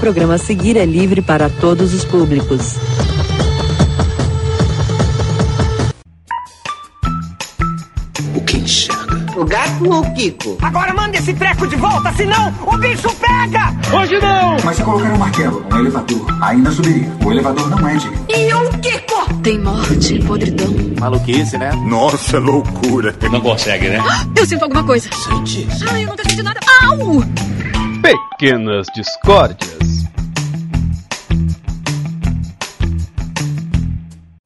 programa a seguir é livre para todos os públicos. O que enxerga? O gato ou o Kiko? Agora manda esse treco de volta, senão o bicho pega! Hoje não! Mas se colocar um martelo, um elevador, ainda subiria. O elevador não é digno. E o Kiko? Tem morte, podridão. Maluquice, né? Nossa, loucura. Não consegue, né? Eu sinto alguma coisa. Sente. Ai, eu nunca senti nada. Au! Pequenas discórdias.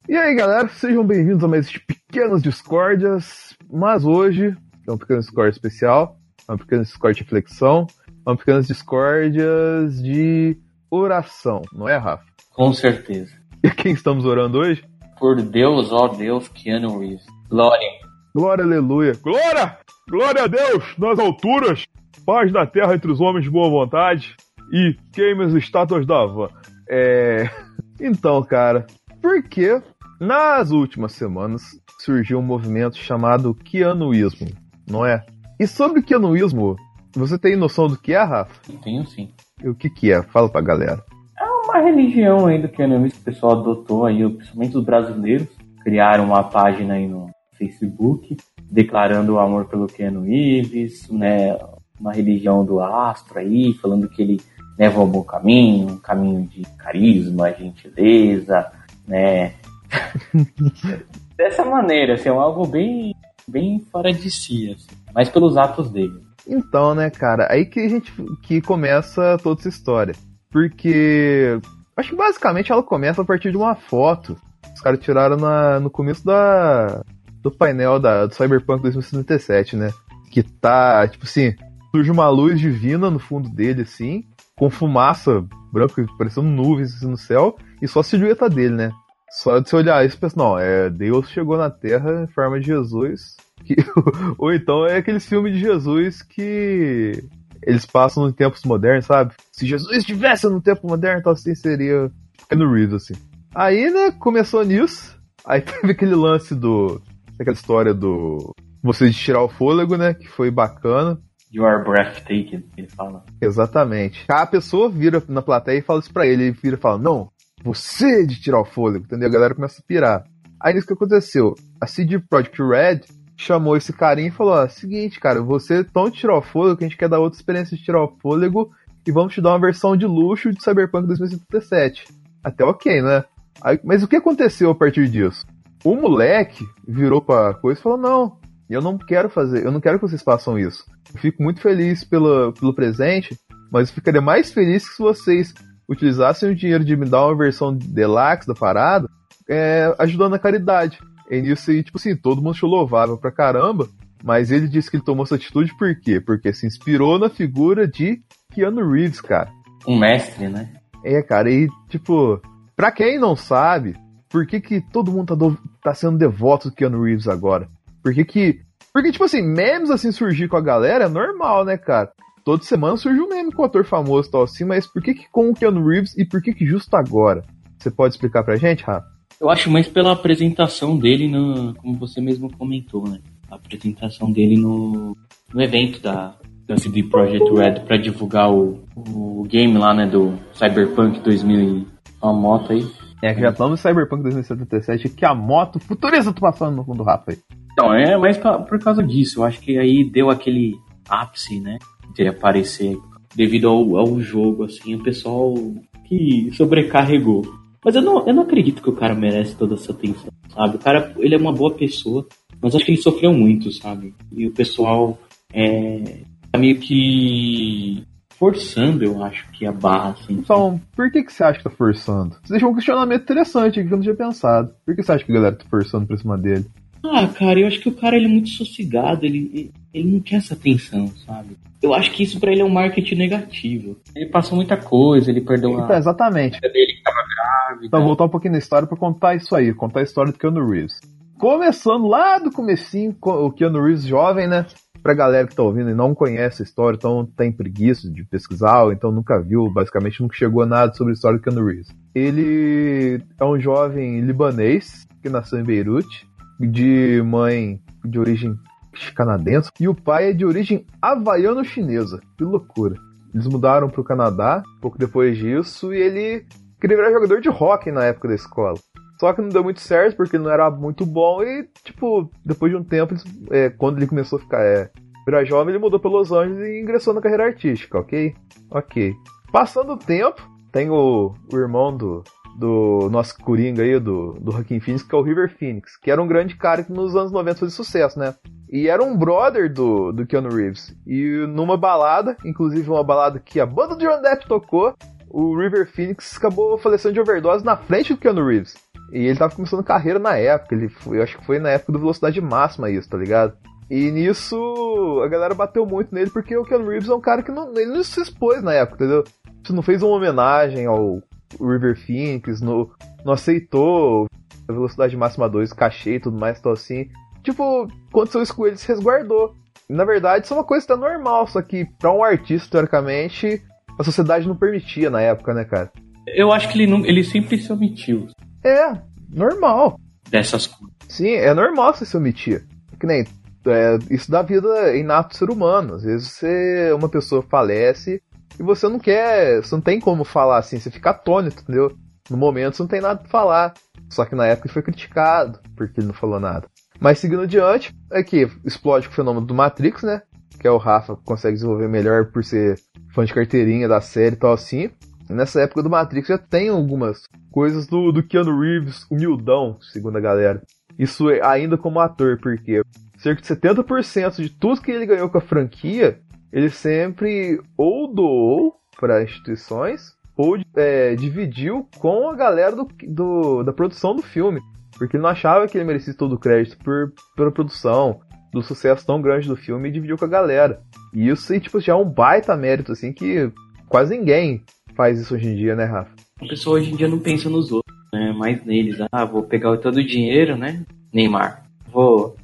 E aí, galera, sejam bem-vindos a mais Pequenas Discórdias. Mas hoje é um Pequenas Discórdia especial, é um Pequenas Discórdia de reflexão, é um Pequenas Discórdias de oração, não é, Rafa? Com certeza. E quem estamos orando hoje? Por Deus, ó Deus, Keanu Reeves. Glória. Glória, aleluia. Glória! Glória a Deus nas alturas, paz na terra entre os homens de boa vontade e queime as estátuas da Van. É. Então, cara, por que nas últimas semanas surgiu um movimento chamado Keanuísmo, não é? E sobre o Keanuísmo, você tem noção do que é, Rafa? Tenho sim. E o que que é? Fala pra galera. É uma religião aí do Keanu Reeves que o pessoal adotou aí, principalmente os brasileiros. Criaram uma página aí no Facebook, declarando o amor pelo Keanu Reeves, né? Uma religião do astro aí, falando que ele leva um bom caminho, um caminho de carisma, gentileza, né? Dessa maneira, assim, é algo bem, bem fora de si, assim, mas pelos atos dele. Então, né, cara, aí que a gente que começa toda essa história. Porque acho que basicamente ela começa a partir de uma foto. Os caras tiraram na, no começo da do painel da, do Cyberpunk 2077, né? Que tá, tipo assim, surge uma luz divina no fundo dele, assim, com fumaça branca, parecendo nuvens assim, no céu, e só a silhueta dele, né? Só de você olhar isso e pensar, não, é, Deus chegou na Terra em forma de Jesus. Que, ou então é aqueles filmes de Jesus que eles passam em tempos modernos, sabe? Se Jesus estivesse no tempo moderno, então assim seria no Reeves, assim. Aí, né, começou nisso. Aí teve aquele lance do. aquela história do. Você de tirar o fôlego, né? Que foi bacana. You are breathtaking, ele fala. Exatamente. A pessoa vira na plateia e fala isso pra ele. Ele vira e fala: Não, você de tirar o fôlego, entendeu? A galera começa a pirar. Aí nisso que aconteceu. A CD Projekt Red chamou esse carinha e falou: ó, seguinte, cara, você tão de tirar o fôlego que a gente quer dar outra experiência de tirar o fôlego e vamos te dar uma versão de luxo de Cyberpunk 2077. Até ok, né? Aí, mas o que aconteceu a partir disso? O moleque virou pra coisa e falou: não, eu não quero fazer, eu não quero que vocês façam isso. Eu fico muito feliz pelo, pelo presente, mas eu ficaria mais feliz se vocês utilizassem o dinheiro de me dar uma versão deluxe da parada, é, ajudando a caridade. E nisso, tipo assim, todo mundo achou louvável pra caramba, mas ele disse que ele tomou essa atitude por quê? Porque se inspirou na figura de Keanu Reeves, cara. Um mestre, né? É, cara, e tipo, pra quem não sabe, por que que todo mundo tá, do, tá sendo devoto do Keanu Reeves agora? Por que que... Porque, tipo assim, memes assim surgir com a galera é normal, né, cara? Toda semana surge um meme com um ator famoso e tal assim, mas por que que com o Keanu Reeves e por que que justo agora? Você pode explicar pra gente, Rafa? Eu acho mais pela apresentação dele, no, como você mesmo comentou, né? A apresentação dele no, no evento da, da CD Projekt Red para divulgar o, o game lá, né? Do Cyberpunk 2000 uma moto aí. É, que já no Cyberpunk 2077, que a moto futurista tá passando no fundo do Rafa aí. Então, é mais pra, por causa disso. Eu acho que aí deu aquele ápice, né? De aparecer devido ao, ao jogo, assim, o pessoal que sobrecarregou. Mas eu não, eu não acredito que o cara merece toda essa atenção, sabe? O cara, ele é uma boa pessoa, mas acho que ele sofreu muito, sabe? E o pessoal é, tá meio que forçando, eu acho que a barra, assim. Então, por que, que você acha que tá forçando? Você deixou um questionamento interessante que eu não tinha pensado. Por que você acha que a galera tá forçando pra cima dele? Ah, cara, eu acho que o cara ele é muito sossegado, ele, ele não quer essa atenção, sabe? Eu acho que isso para ele é um marketing negativo. Ele passou muita coisa, ele perdeu então, a. Exatamente. Dele que tava grávida. Então, voltar um pouquinho na história para contar isso aí, contar a história do Keanu Reeves. Começando lá do comecinho, o Keanu Reeves jovem, né? Pra galera que tá ouvindo e não conhece a história, então tem preguiça de pesquisar, ou então nunca viu, basicamente nunca chegou a nada sobre a história do Keanu Reeves. Ele é um jovem libanês que nasceu em Beirute, de mãe de origem canadense, e o pai é de origem havaiano-chinesa. Que loucura. eles mudaram pro Canadá, pouco depois disso, e ele queria virar jogador de hockey na época da escola. Só que não deu muito certo, porque não era muito bom, e, tipo, depois de um tempo, eles, é, quando ele começou a ficar é, jovem, ele mudou para Los Angeles e ingressou na carreira artística, ok? Ok. Passando o tempo, tem o, o irmão do, do nosso Coringa aí, do, do Joaquin Phoenix, que é o River Phoenix, que era um grande cara que nos anos 90 fez sucesso, né? E era um brother do, do Keanu Reeves. E numa balada, inclusive uma balada que a banda de John Depp tocou, o River Phoenix acabou falecendo de overdose na frente do Keanu Reeves. E ele tava começando carreira na época, ele foi, eu acho que foi na época do Velocidade Máxima isso, tá ligado? E nisso a galera bateu muito nele porque o Keanu Reeves é um cara que não, ele não se expôs na época, entendeu? Você não fez uma homenagem ao River Phoenix, no, não aceitou a velocidade máxima 2, cachê e tudo mais, tal assim. Tipo, aconteceu isso com ele, se resguardou. Na verdade, isso é uma coisa que tá normal, só que pra um artista, teoricamente, a sociedade não permitia na época, né, cara? Eu acho que ele, não, ele sempre se omitiu É, normal. dessas coisas. Sim, é normal você se omitir. Que nem. é, isso da vida inato do ser humano. Às vezes você, uma pessoa falece e você não quer. Você não tem como falar assim, você fica atônito, entendeu? No momento você não tem nada pra falar. Só que na época ele foi criticado porque ele não falou nada. Mas seguindo adiante, é que explode o fenômeno do Matrix, né? Que é o Rafa consegue desenvolver melhor por ser fã de carteirinha da série e tal assim. E nessa época do Matrix já tem algumas coisas do, do Keanu Reeves humildão, segundo a galera. Isso é ainda como ator, porque cerca de 70% de tudo que ele ganhou com a franquia, ele sempre ou doou para instituições ou é, dividiu com a galera do, do- da produção do filme. Porque ele não achava que ele merecia todo o crédito por, pela produção, do sucesso tão grande do filme e dividiu com a galera. E isso aí, tipo, já é um baita mérito, assim, que quase ninguém faz isso hoje em dia, né, Rafa? A pessoa hoje em dia não pensa nos outros, né? Mais neles. Ah, vou pegar todo o dinheiro, né? Neymar. Vou.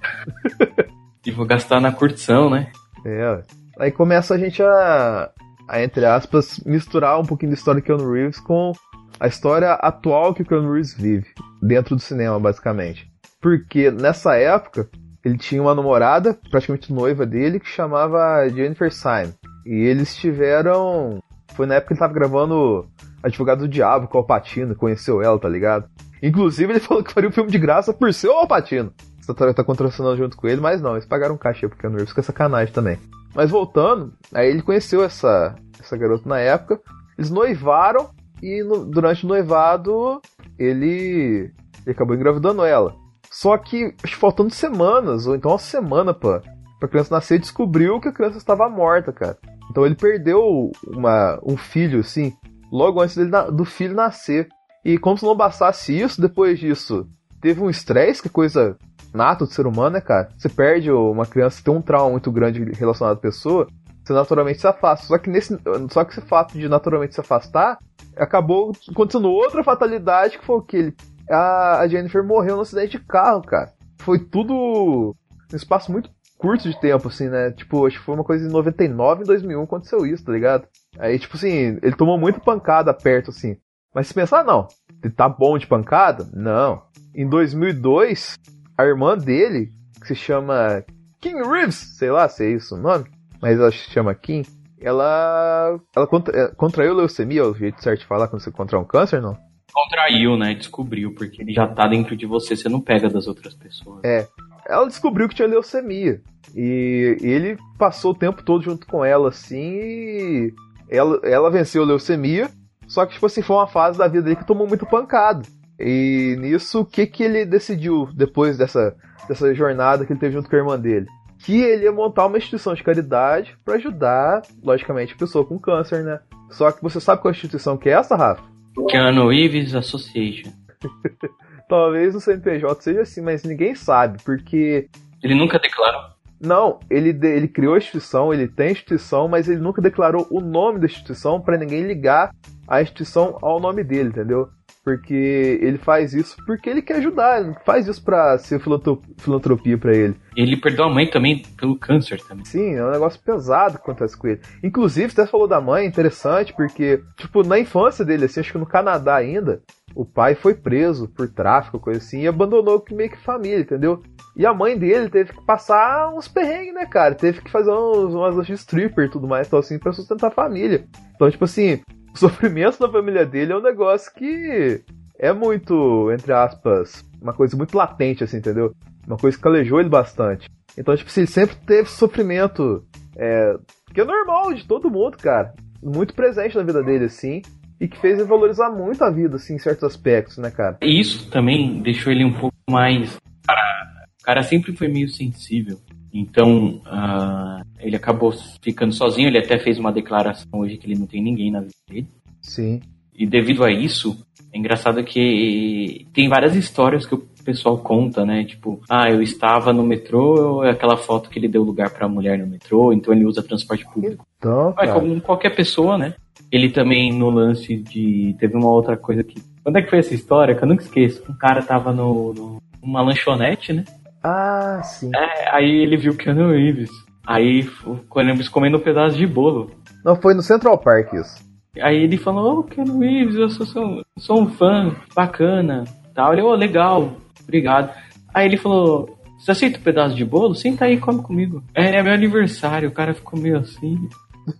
e vou gastar na curtição, né? É. Aí começa a gente a, a, entre aspas, misturar um pouquinho da história do Keanu Reeves com a história atual que o Keanu Reeves vive, dentro do cinema, basicamente. Porque nessa época, ele tinha uma namorada, praticamente noiva dele, que chamava Jennifer Syme. E eles tiveram. Foi na época que ele tava gravando Advogado do Diabo com o Alpatino, conheceu ela, tá ligado? Inclusive, ele falou que faria um filme de graça por ser o Alpatino. Você tá, tá contracionando junto com ele, mas não, eles pagaram um cachê pro Keanu Reeves, que é sacanagem também. Mas voltando, aí ele conheceu essa, essa garota na época, eles noivaram e no- durante o noivado ele, ele acabou engravidando ela. Só que, acho faltando semanas, ou então uma semana pra, pra criança nascer, descobriu que a criança estava morta, cara. Então ele perdeu uma, um filho, assim, logo antes dele, do filho nascer. E como se não bastasse isso, depois disso, teve um estresse, que é coisa nata do ser humano, né, cara? Você perde uma criança, tem um trauma muito grande relacionado à pessoa, você naturalmente se afasta. Só que nesse, só que esse fato de naturalmente se afastar, acabou acontecendo outra fatalidade que foi o que a, a Jennifer morreu num acidente de carro, cara. Foi tudo num espaço muito curto de tempo, assim, né? Tipo, acho que foi uma coisa em 99, em 2001 aconteceu isso, tá ligado? Aí, tipo assim, ele tomou muita pancada perto, assim. Mas se pensar, não, ele tá bom de pancada? Não. Em 2002, a irmã dele, que se chama King Reeves, sei lá se é isso o nome, mas ela se chama Kim, ela, ela contra, é, contraiu leucemia, é o jeito certo de falar quando você contrai um câncer, não? Contraiu, né? Descobriu, porque ele já tá dentro de você, você não pega das outras pessoas. É. Ela descobriu que tinha leucemia. E ele passou o tempo todo junto com ela, assim, e ela, ela venceu a leucemia. Só que, tipo assim, foi uma fase da vida dele que tomou muito pancada. E nisso, o que, que ele decidiu depois dessa, dessa jornada que ele teve junto com a irmã dele? Que ele ia montar uma instituição de caridade pra ajudar, logicamente, a pessoa com câncer, né? Só que você sabe qual instituição que é essa, Rafa? Keanu Reeves Association. Talvez o CNPJ seja assim, mas ninguém sabe, porque Ele nunca declarou. Não, ele, de- ele criou a instituição, ele tem a instituição, mas ele nunca declarou o nome da instituição pra ninguém ligar a instituição ao nome dele, entendeu? Porque ele faz isso porque ele quer ajudar, ele não faz isso pra ser filantropia pra ele. Ele perdeu a mãe também pelo câncer também. Sim, é um negócio pesado que acontece com ele. Inclusive, você até falou da mãe, interessante, porque, tipo, na infância dele, assim, acho que no Canadá ainda, o pai foi preso por tráfico, coisa assim, e abandonou meio que família, entendeu? E a mãe dele teve que passar uns perrengues, né, cara? Teve que fazer uns, umas lanches stripper e tudo mais, então assim, pra sustentar a família. Então, tipo assim, o sofrimento da família dele é um negócio que é muito, entre aspas, uma coisa muito latente, assim, entendeu? Uma coisa que calejou ele bastante. Então, tipo ele sempre teve sofrimento, é, que é normal de todo mundo, cara. Muito presente na vida dele, assim e que fez ele valorizar muito a vida, assim, em certos aspectos, né, cara? Isso também deixou ele um pouco mais. O cara sempre foi meio sensível. Então, uh, ele acabou ficando sozinho. Ele até fez uma declaração hoje que ele não tem ninguém na vida dele. Sim. E devido a isso, é engraçado que tem várias histórias que o pessoal conta, né? Tipo, ah, eu estava no metrô, é aquela foto que ele deu lugar para a mulher no metrô, então ele usa transporte público. Então, é como qualquer pessoa, né? Ele também no lance de. Teve uma outra coisa que. Quando é que foi essa história? Que eu nunca esqueço. Um cara tava no, no numa lanchonete, né? Ah, sim. É, aí ele viu Keanu Reeves. Aí o Keanu Reeves comendo um pedaço de bolo. Não, foi no Central Park isso. Aí ele falou, ô oh, Keanu Reeves, eu sou, sou, sou um fã, bacana. Tal. Ele, ô, oh, legal, obrigado. Aí ele falou, você aceita um pedaço de bolo? Senta aí e come comigo. É, é meu aniversário, o cara ficou meio assim.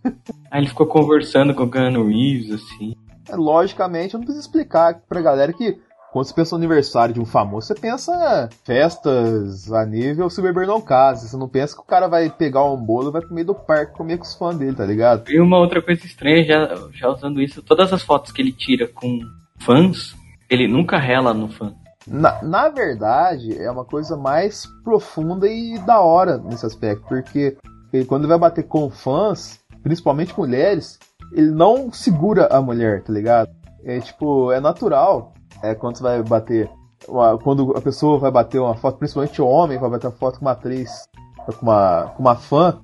Aí ele ficou conversando com o Keanu Reeves, assim. É, logicamente, eu não preciso explicar pra galera que quando você pensa no aniversário de um famoso, você pensa festas a nível se beber não casa. Você não pensa que o cara vai pegar um bolo e vai pro meio do parque comer com os fãs dele, tá ligado? E uma outra coisa estranha, já, já usando isso, todas as fotos que ele tira com fãs, ele nunca rela no fã. Na, na verdade, é uma coisa mais profunda e da hora nesse aspecto, porque ele, quando ele vai bater com fãs, principalmente mulheres, ele não segura a mulher, tá ligado? É tipo, é natural. É quando você vai bater. Uma, quando a pessoa vai bater uma foto, principalmente o homem, vai bater uma foto com uma atriz, com uma, com uma fã,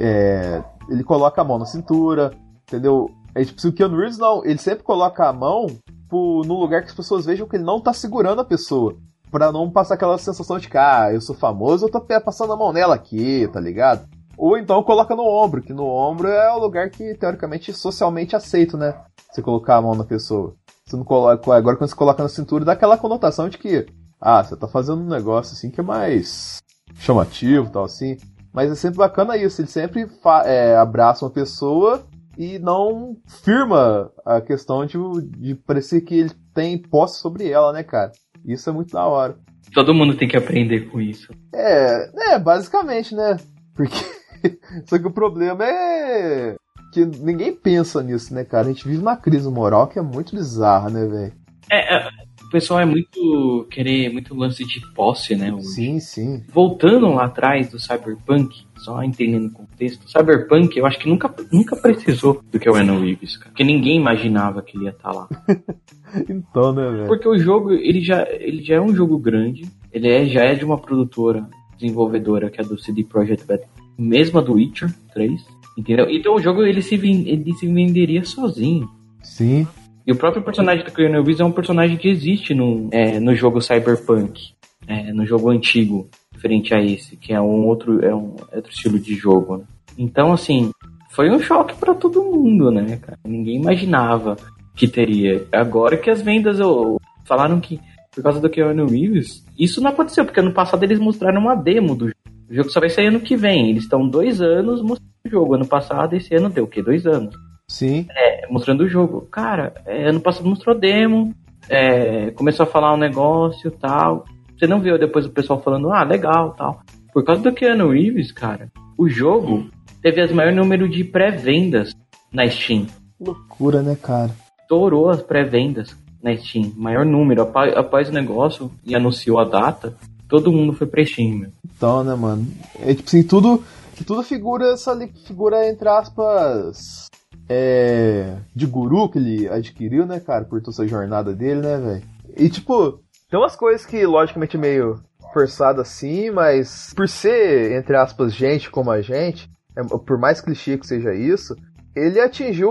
é, ele coloca a mão na cintura, entendeu? É tipo, o Keanu Reeves não, ele sempre coloca a mão tipo, num lugar que as pessoas vejam que ele não tá segurando a pessoa. Pra não passar aquela sensação de que, ah, eu sou famoso, eu tô passando a mão nela aqui, tá ligado? Ou então coloca no ombro, que no ombro é o lugar que, teoricamente, socialmente aceito, né? Você colocar a mão na pessoa. Você não coloca. Agora quando você coloca na cintura, dá aquela conotação de que, ah, você tá fazendo um negócio assim que é mais chamativo tal, assim. Mas é sempre bacana isso, ele sempre é, abraça uma pessoa e não firma a questão de, de parecer que ele tem posse sobre ela, né, cara? Isso é muito da hora. Todo mundo tem que aprender com isso. É, é, basicamente, né? Porque Só que o problema é que ninguém pensa nisso, né, cara? A gente vive uma crise moral que é muito bizarra, né, velho? É, é, o pessoal é muito querer muito lance de posse, né? Hoje. Sim, sim. Voltando lá atrás do Cyberpunk, só entendendo o contexto, Cyberpunk eu acho que nunca, nunca precisou do que é o Keanu Reeves, cara. Porque ninguém imaginava que ele ia estar tá lá. então, né, velho? Porque o jogo, ele já, ele já é um jogo grande, ele é, já é de uma produtora desenvolvedora que é do CD Projekt Red mesma do Witcher 3, entendeu? Então o jogo ele se, ele se venderia sozinho. Sim. E o próprio personagem do Keanu Reeves é um personagem que existe no, é, no jogo Cyberpunk, é, no jogo antigo, frente a esse, que é um outro, é um outro estilo de jogo, né? Então, assim, foi um choque para todo mundo, né, cara? Ninguém imaginava que teria. Agora que as vendas oh, falaram que por causa do Keanu Reeves, isso não aconteceu, porque ano passado eles mostraram uma demo do jogo. O jogo só vai sair ano que vem. Eles estão dois anos mostrando o jogo. Ano passado, esse ano deu o quê? Dois anos. Sim. É, mostrando o jogo. Cara, é, ano passado mostrou demo. É, começou a falar um negócio tal. Você não viu depois o pessoal falando, ah, legal tal. Por causa do Keanu Reeves, cara, o jogo teve as maior número de pré-vendas na Steam. Loucura, né, cara? Estourou as pré-vendas na Steam. Maior número. Após, após o negócio e anunciou a data, todo mundo foi Steam, meu. Então, né, mano? É tipo assim, tudo, tudo figura essa figura, entre aspas, é, de guru que ele adquiriu, né, cara, por toda essa jornada dele, né, velho? E tipo, tem umas coisas que, logicamente, meio forçado assim, mas por ser, entre aspas, gente como a gente, é, por mais clichê que seja isso, ele atingiu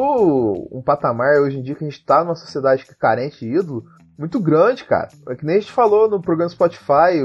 um patamar hoje em dia que a gente tá numa sociedade que é carente de ídolo, muito grande, cara. É que nem a gente falou no programa Spotify,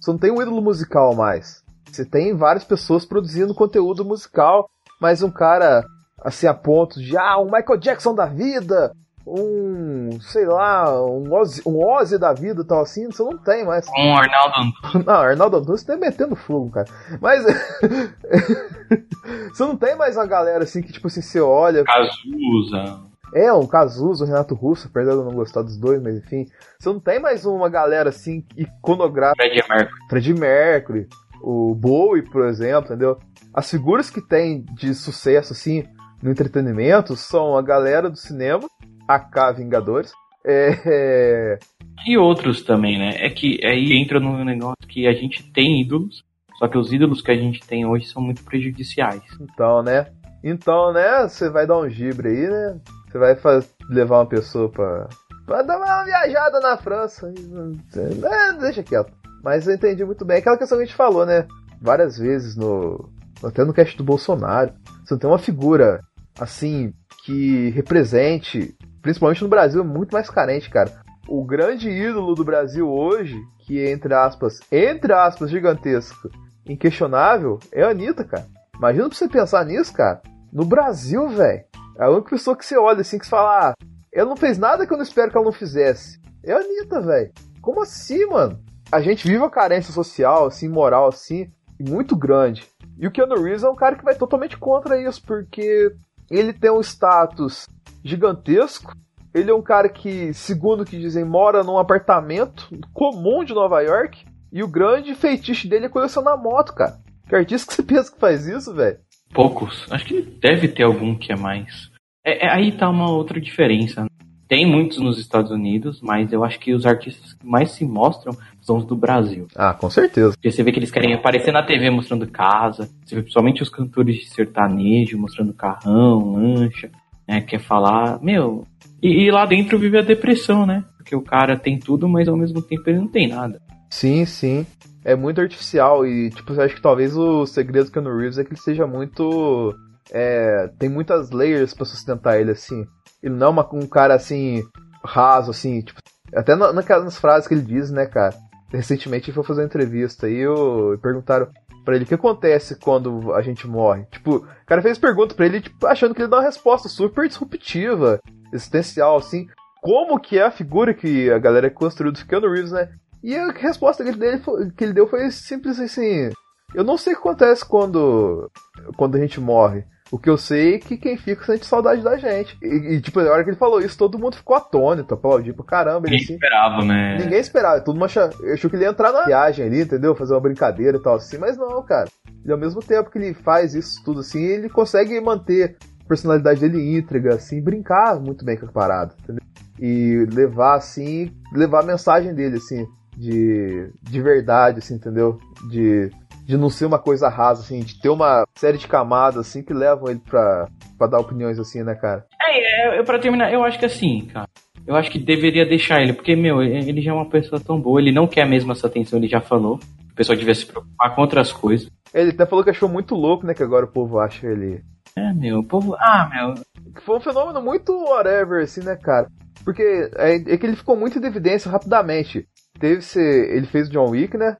você não tem um ídolo musical mais. Você tem várias pessoas produzindo conteúdo musical, mas um cara assim a ponto de ah, o Michael Jackson da vida, um, sei lá, um Ozzy, um Ozzy da vida e tal assim, você não tem mais. Um Arnaldo Antunes. Não, Arnaldo Antunes tá metendo fogo, cara. Mas. você não tem mais uma galera assim que, tipo assim, você olha. Cazuza. É, um Cazuza, o Renato Russo, apesar de eu não gostar dos dois, mas enfim. Você não tem mais uma galera assim iconográfica. Freddie Mercury. Freddie Mercury, o Bowie, por exemplo, entendeu? As figuras que tem de sucesso, assim, no entretenimento são a galera do cinema, AK Vingadores, é, é, E outros também, né? É que aí entra no negócio que a gente tem ídolos, só que os ídolos que a gente tem hoje são muito prejudiciais. Então, né? Então, né? Você vai dar um gibre aí, né? Você vai faz- levar uma pessoa pra, pra dar uma viajada na França. e- É, deixa quieto. Mas eu entendi muito bem. Aquela questão que a gente falou, né? Várias vezes no. Até no cast do Bolsonaro. Você não tem uma figura assim que represente, principalmente no Brasil, é muito mais carente, cara. O grande ídolo do Brasil hoje, que é, entre aspas, entre aspas, gigantesco, inquestionável, é a Anitta, cara. Imagina pra você pensar nisso, cara. No Brasil, velho. É a única pessoa que você olha assim, que você fala, ah, ela não fez nada que eu não espero que ela não fizesse. É a Anitta, velho. Como assim, mano? A gente vive uma carência social, assim, moral, assim, muito grande. E o Keanu Reeves é um cara que vai totalmente contra isso, porque ele tem um status gigantesco. Ele é um cara que, segundo o que dizem, mora num apartamento comum de Nova York. E o grande feitiço dele é colecionar moto, cara. Que artista que você pensa que faz isso, velho? Poucos. Acho que deve ter algum que é mais. É, é- aí tá uma outra diferença. né? Tem muitos nos Estados Unidos, mas eu acho que os artistas que mais se mostram são os do Brasil. Ah, com certeza. Porque você vê que eles querem aparecer na TV mostrando casa, você vê principalmente os cantores de sertanejo mostrando carrão, lancha, né? Quer falar, meu. E, e lá dentro vive a depressão, né? Porque o cara tem tudo, mas ao mesmo tempo ele não tem nada. Sim, sim. É muito artificial e, tipo, eu acho que talvez o segredo do Keanu Reeves é que ele seja muito. É, tem muitas layers pra sustentar ele, assim. Ele não é uma- um cara, assim, raso, assim, tipo. Até na- naquelas frases que ele diz, né, cara? Recentemente ele foi fazer uma entrevista e eu, e perguntaram pra ele o que acontece quando a gente morre. Tipo, o cara fez pergunta pra ele, tipo, achando que ele dá uma resposta super disruptiva, existencial, assim. Como que é a figura que a galera construiu do Keanu Reeves, né? E a resposta que ele, dele que ele deu foi simples assim. Eu não sei o que acontece quando, quando a gente morre. O que eu sei é que quem fica sente saudade da gente. E, e, tipo, na hora que ele falou isso, todo mundo ficou atônito, aplaudiu pra caramba. Ninguém assim, esperava, né? Ninguém esperava, todo mundo achou, achou que ele ia entrar na viagem ali, entendeu? Fazer uma brincadeira e tal assim, mas não, cara. Ele, ao mesmo tempo que ele faz isso tudo assim, ele consegue manter a personalidade dele íntegra, assim, brincar muito bem com a parada, entendeu? E levar, assim, levar a mensagem dele, assim, de, de verdade, assim, entendeu? De, de não ser uma coisa rasa, assim, de ter uma série de camadas, assim, que levam ele pra, pra dar opiniões, assim, né, cara? É, é, pra terminar, eu acho que assim, cara. Eu acho que deveria deixar ele, porque, meu, ele já é uma pessoa tão boa, ele não quer mesmo essa atenção, ele já falou. O pessoal devia se preocupar com outras coisas. Ele até falou que achou muito louco, né, que agora o povo acha ele É, meu, o povo. Ah, meu. foi um fenômeno muito whatever, assim, né, cara? Porque é, é que ele ficou muito em evidência rapidamente. Teve esse, ele fez o John Wick, né?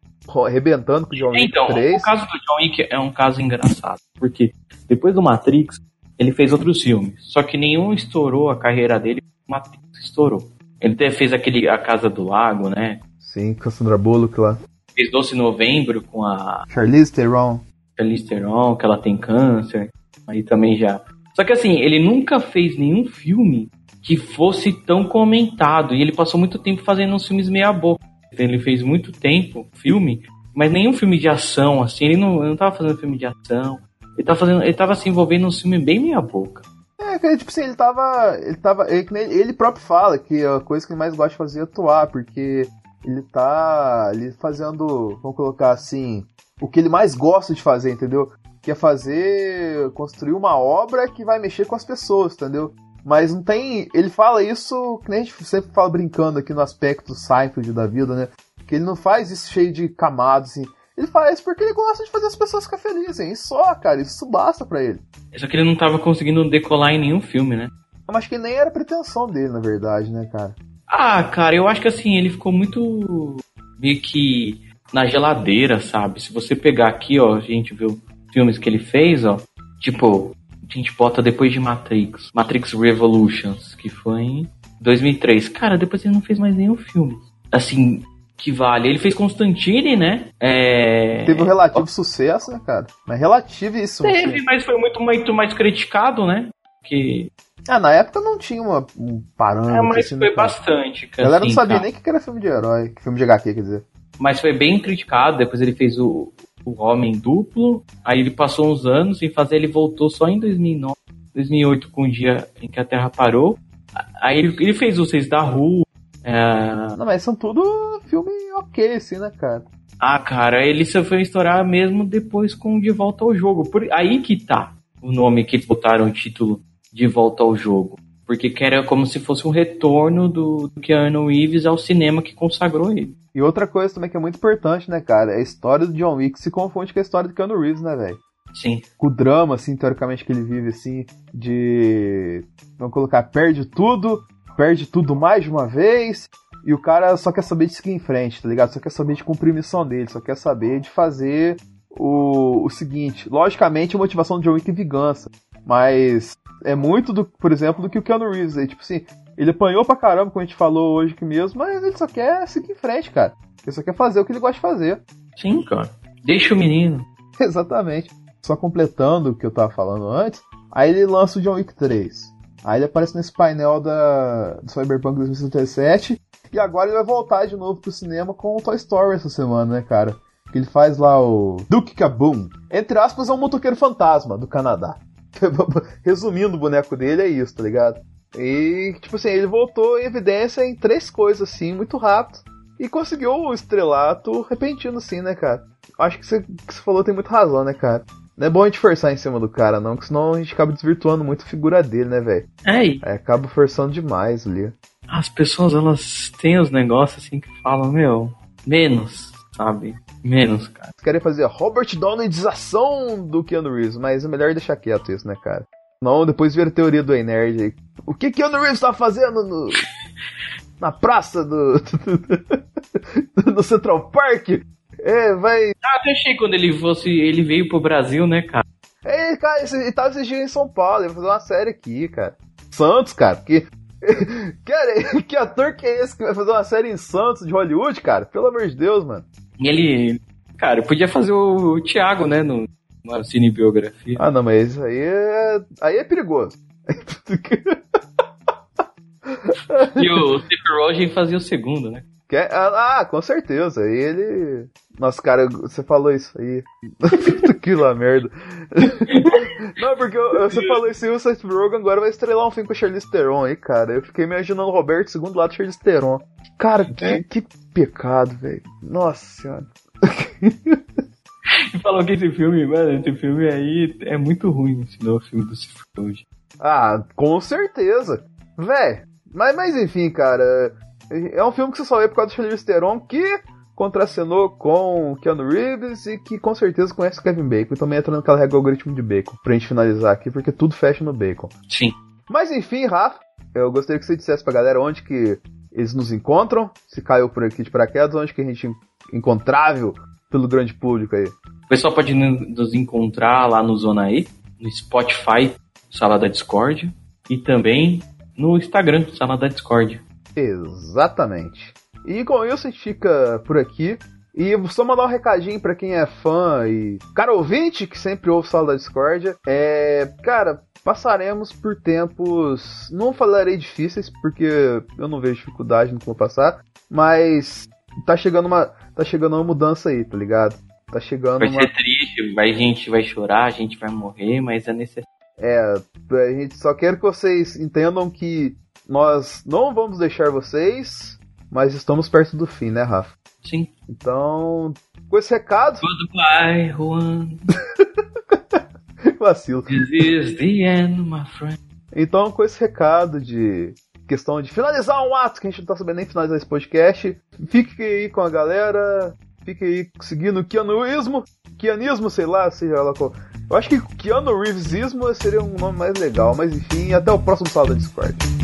Arrebentando com o John Wick Então, 3. o caso do John Wick é um caso engraçado, porque depois do Matrix, ele fez outros filmes, só que nenhum estourou a carreira dele, o Matrix estourou. Ele até fez aquele A Casa do Lago, né? Sim, com a Sandra Bullock lá. Fez Doce Novembro com a Charlize Theron. Charlize Theron, que ela tem câncer, aí também já. Só que assim, ele nunca fez nenhum filme que fosse tão comentado, e ele passou muito tempo fazendo uns filmes meia boca. Ele fez muito tempo filme, mas nenhum filme de ação, assim, ele não, não tava fazendo filme de ação. Ele tava fazendo, ele tava se envolvendo num filme bem meia boca. É, cara, tipo assim, ele tava. Ele tava. Ele, ele próprio fala que a coisa que ele mais gosta de fazer é atuar, porque ele tá ali fazendo, vamos colocar assim, o que ele mais gosta de fazer, entendeu? Que é fazer. construir uma obra que vai mexer com as pessoas, entendeu? Mas não tem. Ele fala isso, que nem a gente sempre fala brincando aqui no aspecto Seinfeld da vida, né? Que ele não faz isso cheio de camadas, assim. Ele faz porque ele gosta de fazer as pessoas ficar felizes, hein? E só, cara, isso basta pra ele. Só que ele não tava conseguindo decolar em nenhum filme, né? Eu acho que nem era pretensão dele, na verdade, né, cara? Ah, cara, eu acho que assim, ele ficou muito meio que na geladeira, sabe? Se você pegar aqui, ó, a gente viu filmes que ele fez, ó, tipo, a gente bota depois de Matrix, Matrix Revolutions, que foi em 2003. Cara, depois ele não fez mais nenhum filme. Assim, que vale. Ele fez Constantine, né? É... Teve um relativo sucesso, né, cara? Mas relativíssimo. Teve, assim. mas foi muito, muito mais criticado, né? Que... Ah, na época não tinha uma, um parâmetro. É, mas assim, né, foi cara? bastante. A galera não assim, sabia tá? nem o que era filme de herói, filme de HQ, quer dizer. Mas foi bem criticado. Depois ele fez o, o Homem Duplo. Aí ele passou uns anos sem fazer. Ele voltou só em 2009, 2008, com o dia em que a Terra parou. Aí ele, ele fez os Seis da Rua. é, Não, mas são tudo filme ok, assim, né, cara? Ah, cara, ele só foi estourar mesmo depois com De Volta ao Jogo. Por aí que tá o nome que eles botaram o título De Volta ao Jogo. Porque que era como se fosse um retorno do, do Keanu Reeves ao cinema que consagrou ele. E outra coisa também que é muito importante, né, cara? É a história do John Wick se confunde com a história do Keanu Reeves, né, velho? Sim. Com o drama, assim, teoricamente, que ele vive, assim, de. Vamos colocar, perde tudo, perde tudo mais de uma vez, e o cara só quer saber de seguir em frente, tá ligado? Só quer saber de cumprir a missão dele, só quer saber de fazer o, o seguinte. Logicamente, a motivação do John Wick é vingança, mas é muito, do, por exemplo, do que o Keanu Reeves. aí, tipo assim, ele apanhou pra caramba, como a gente falou hoje aqui mesmo, mas ele só quer seguir em frente, cara. Ele só quer fazer o que ele gosta de fazer. Sim, cara. Deixa o menino. Exatamente. Só completando o que eu tava falando antes, aí ele lança o John Wick 3. Aí ele aparece nesse painel da, do Cyberpunk 2077. E agora ele vai voltar de novo pro cinema com o Toy Story essa semana, né, cara? Que ele faz lá o Duke Kaboom. Entre aspas, é um motoqueiro fantasma do Canadá. Resumindo, o boneco dele é isso, tá ligado? E, tipo assim, ele voltou em evidência em três coisas, assim, muito rápido. E conseguiu o estrelato repentino, assim, né, cara? Acho que você, que falou tem muita razão, né, cara? Não é bom a gente forçar em cima do cara, não, que senão a gente acaba desvirtuando muito a figura dele, né, velho? É, e Aí acaba forçando demais ali. as pessoas, elas têm os negócios assim que falam, meu, menos, sabe? Menos, cara. Eles querem fazer a Robert Downeydização do Keanu Reeves, mas é melhor deixar quieto isso, né, cara? Não, depois vira a teoria do E-Nerd aí. O que Keanu Reeves tá fazendo no... na praça do... no Central Park? É, vai... Ah, até achei quando ele fosse. Ele veio pro Brasil, né, cara? É, cara, ele tava dias em São Paulo, ele vai fazer uma série aqui, cara. Santos, cara, porque... Cara, que ator que é esse que vai fazer uma série em Santos, de Hollywood, cara? Pelo amor de Deus, mano. E ele. Cara, podia fazer o, o Thiago, né, no, na cinebiografia. Ah, não, mas isso aí é... Aí é perigoso. E o Steve Rogen fazia o segundo, né? Quer- Ah, ah, com certeza. Ele. Nossa, cara, você falou isso aí. que lá merda. Não, porque eu- você falou isso aí, o Seth Rogen agora vai estrelar um filme com a Charlize Theron aí, cara. Eu fiquei imaginando o Roberto segundo lado Charlize Theron. Cara, que, que pecado, velho. Nossa senhora. E falou que esse filme, mano, esse filme aí é muito ruim, ensinou o filme do Steve Rogen. Ah, com certeza. Véi, mas, mas enfim, cara. É um filme que você só vê por causa do Charlize Theron, que contracenou com Keanu Reeves e que com certeza conhece o Kevin Bacon. E também entra naquela regra algoritmo de Bacon. Pra gente finalizar aqui, porque tudo fecha no Bacon. Sim. Mas enfim, Rafa, eu gostaria que você dissesse pra galera onde que eles nos encontram. Se caiu por aqui de paraquedas, onde que a gente é encontrável pelo grande público aí. O pessoal pode nos encontrar lá no Zona E, no Spotify, Sala da Discord, e também no Instagram, Sala da Discord. Exatamente. E com isso a gente fica por aqui. E vou só mandar um recadinho pra quem é fã e cara ouvinte que sempre ouve Sala da Discordia. É, cara, passaremos por tempos, não falarei difíceis porque eu não vejo dificuldade no que vou passar, mas tá chegando uma tá chegando uma mudança aí, tá ligado? Tá chegando Vai uma ser triste, vai, a gente vai chorar, a gente vai morrer, mas é necessário. É, a gente só quer que vocês entendam que nós não vamos deixar vocês, mas estamos perto do fim, né, Rafa? Sim. Então, com esse recado, Goodbye, Juan. vacilo. This is the end, my friend. Então, com esse recado de questão de finalizar um ato, que a gente não tá sabendo nem finalizar esse podcast, fique aí com a galera, fique aí seguindo o Keanuismo, Keanismo, sei lá, seja lá qual. Eu acho que Keanu Reevesismo seria um nome mais legal, mas enfim, até o próximo sala da Discord.